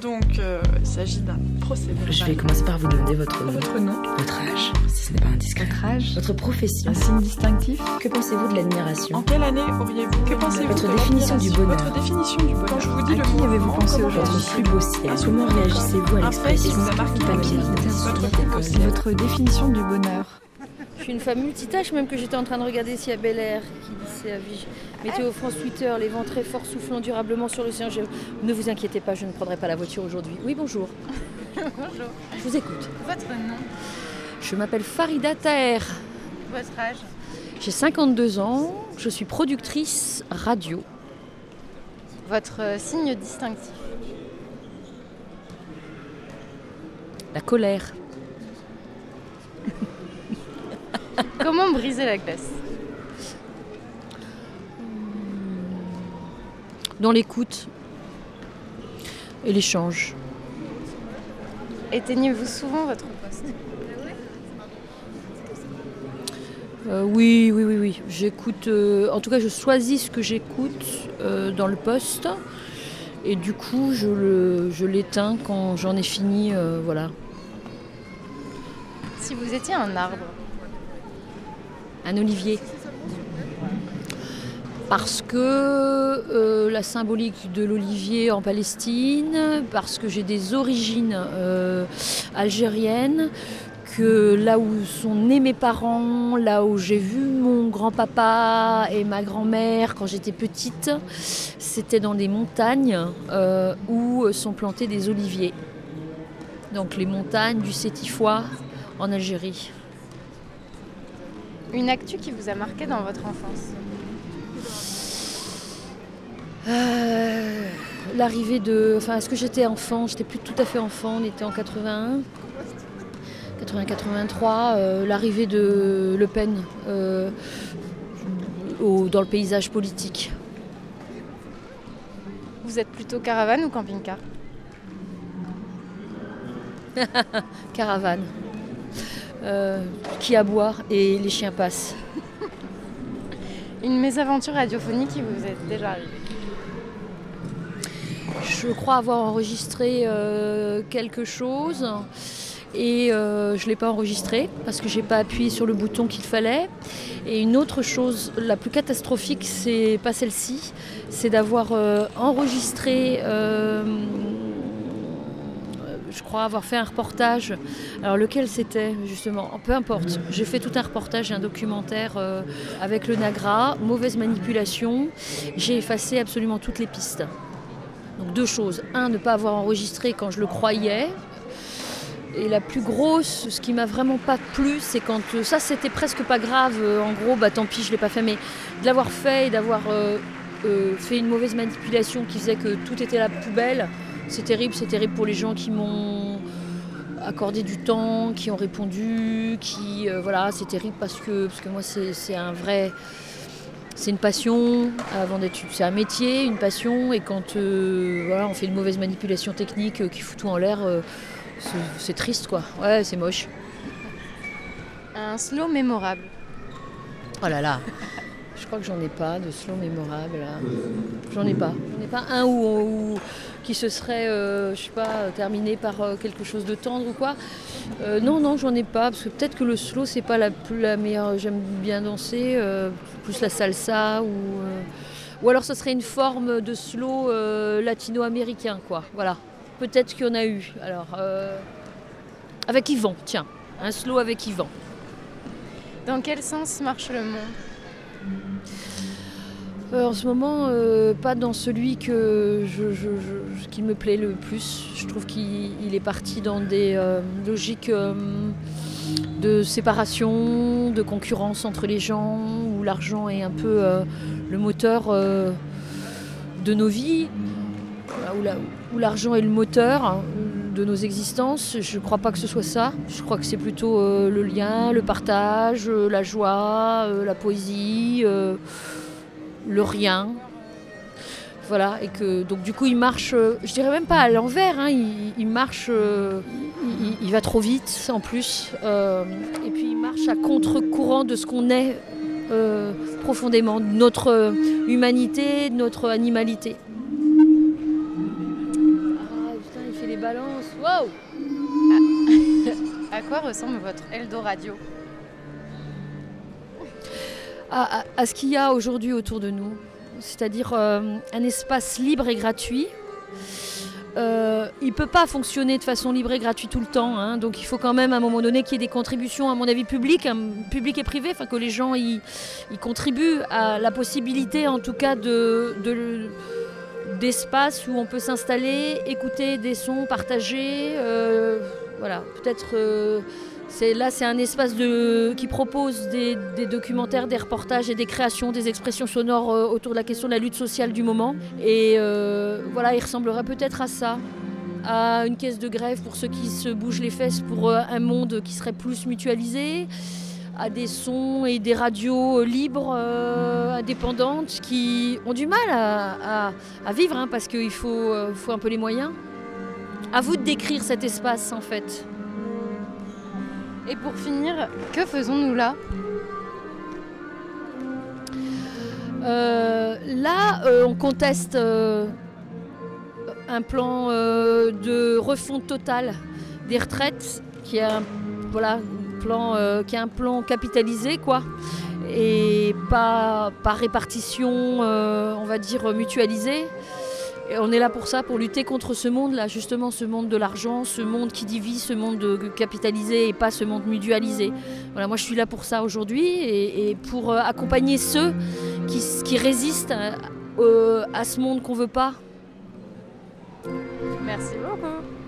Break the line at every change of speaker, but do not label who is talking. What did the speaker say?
Donc, euh, il s'agit d'un procès
Je vais commencer par vous demander votre,
Votre nom
votre âge, si ce n'est pas indiscret.
Votre âge
Votre profession.
Un signe distinctif
Que pensez-vous de
En
l'admiration
quelle année auriez-vous Que pensez-vous
Votre
de
définition du bonheur.
Votre définition du bonheur. Quand je vous dis
À
le
qui avez-vous pensé aujourd'hui
réagissez-vous
plus beau ciel Comment réagissez-vous à l'expression
vous a marqué
papier
votre.
Votre
Votre. Votre définition du bonheur.
Je suis une femme multitâche, même que j'étais en train de regarder s'il y a Bel Air qui dit c'est. Météo France Twitter, les vents très forts soufflant durablement sur l'océan. Je- Ne vous inquiétez pas, je ne prendrai pas la voiture aujourd'hui. Oui, bonjour.
Bonjour.
Je vous écoute.
Votre nom,
Je m'appelle Farida Taher.
votre âge,
J'ai 52 ans. Je suis productrice radio.
votre euh, signe distinctif,
La colère.
comment briser la glace,
Dans l'écoute et l'échange.
éteignez-vous souvent votre poste,
Euh, oui, oui, oui, oui. J'écoute. euh, en tout cas, je choisis ce que j'écoute euh, dans le poste. Et du coup, je le- je l'éteins quand j'en ai fini. voilà.
si vous étiez un arbre,
Un olivier. Parce que euh, la symbolique de l'olivier en Palestine, parce que j'ai des origines euh, algériennes, que là où sont nés mes parents, là où j'ai vu mon grand-papa et ma grand-mère quand j'étais petite, c'était dans des montagnes euh, où sont plantés des oliviers. Donc les montagnes du Sétifois en Algérie.
une actu qui vous a marqué dans votre enfance,
Euh, L'arrivée de. Enfin, est-ce que j'étais enfant? J'étais plus tout à fait enfant, on était en 81. 80-83, euh, l'arrivée de Le Pen euh, au- dans le paysage politique.
vous êtes plutôt caravane ou camping-car?
Caravane. Euh, qui à boire et les chiens passent.
Une mésaventure radiophonique qui vous est déjà arrivée,
Je crois avoir enregistré euh, quelque chose et euh, je ne l'ai pas enregistré parce que j'ai pas appuyé sur le bouton qu'il fallait. Et une autre chose, la plus catastrophique, c'est pas celle-ci, c'est d'avoir euh, enregistré. je crois avoir fait un reportage. Alors lequel c'était justement? Peu importe. J'ai fait tout un reportage et un documentaire avec le Nagra, mauvaise manipulation. J'ai effacé absolument toutes les pistes. Deux choses. Un, ne pas avoir enregistré quand je le croyais. Et la plus grosse, ce qui m'a vraiment pas plu, c'est quand euh, ça c'était presque pas grave. euh, en gros, bah tant pis, je l'ai pas fait, mais de l'avoir fait et d'avoir euh, fait une mauvaise manipulation qui faisait que tout était la poubelle, c'est terrible. C'est terrible pour les gens qui m'ont accordé du temps, qui ont répondu, qui voilà, c'est terrible parce que parce que moi c'est un vrai c'est une passion avant d'être c'est un métier, une passion et quand euh, voilà, on fait une mauvaise manipulation technique euh, qui fout tout en l'air, euh, c'est- c'est triste quoi. Ouais, c'est moche.
un slow mémorable,
Oh là là. Je crois que j'en ai pas de slow mémorable. J'en ai pas. J'en ai pas un où- qui se serait, euh, je sais pas, terminé par euh, quelque chose de tendre ou quoi. Euh, non, non, j'en ai pas parce que peut-être que le slow c'est pas la la meilleure. J'aime bien danser, plus la salsa ou ou alors ce serait une forme de slow latino-américain quoi. Voilà. Peut-être qu'il y en a eu. Alors avec Yvan, tiens, un slow avec Yvan.
dans quel sens marche le monde?
Euh, en ce moment, euh, pas dans celui que je, je- je- qui me plaît le plus. Je trouve qu'il il est parti dans des euh, logiques de séparation, de concurrence entre les gens, où l'argent est un peu le moteur de nos vies, où la- où l'argent est le moteur hein, de nos existences. Je ne crois pas que ce soit ça. Je crois que c'est plutôt le lien, le partage, la joie, la poésie. Le rien. Voilà, et que donc du coup il marche, euh, je dirais même pas à l'envers, hein, il, marche, euh, il, va trop vite en plus, euh, et puis il marche à contre-courant de ce qu'on est profondément, de notre humanité, de notre animalité. Ah putain, il balance. Wow
À quoi ressemble votre Eldoradio?
À, ce qu'il y a aujourd'hui autour de nous, c'est-à-dire euh, un espace libre et gratuit. Euh, il ne peut pas fonctionner de façon libre et gratuite tout le temps, hein, donc il faut quand même à un moment donné qu'il y ait des contributions, à mon avis, publiques, hein, et privées, que les gens y, contribuent à la possibilité en tout cas de- d'espace où on peut s'installer, écouter des sons, partager. euh, voilà, peut-être euh, là c'est un espace qui propose des, documentaires, des reportages et des créations, des expressions sonores euh, autour de la question de la lutte sociale du moment. Et euh, voilà, il ressemblerait peut-être à ça à une caisse de grève pour ceux qui se bougent les fesses pour un monde qui serait plus mutualisé, à des sons et des radios libres, indépendantes, qui ont du mal à, vivre, hein, parce qu'il faut, faut un peu les moyens. À vous de décrire cet espace, en fait.
Et pour finir, que faisons-nous là?
Euh, là, euh, on conteste euh, un plan de refonte totale des retraites, qui est un, voilà, plan, qui est un plan capitalisé, quoi, et pas par répartition, on va dire mutualisée. On est là pour ça, pour lutter contre ce monde-là, justement, ce monde de l'argent, ce monde qui divise, ce monde de- capitalisé et pas ce monde mutualisé. Voilà, moi je suis là pour ça aujourd'hui et, pour euh, accompagner ceux qui, résistent à, euh, à ce monde qu'on veut pas.
Merci beaucoup.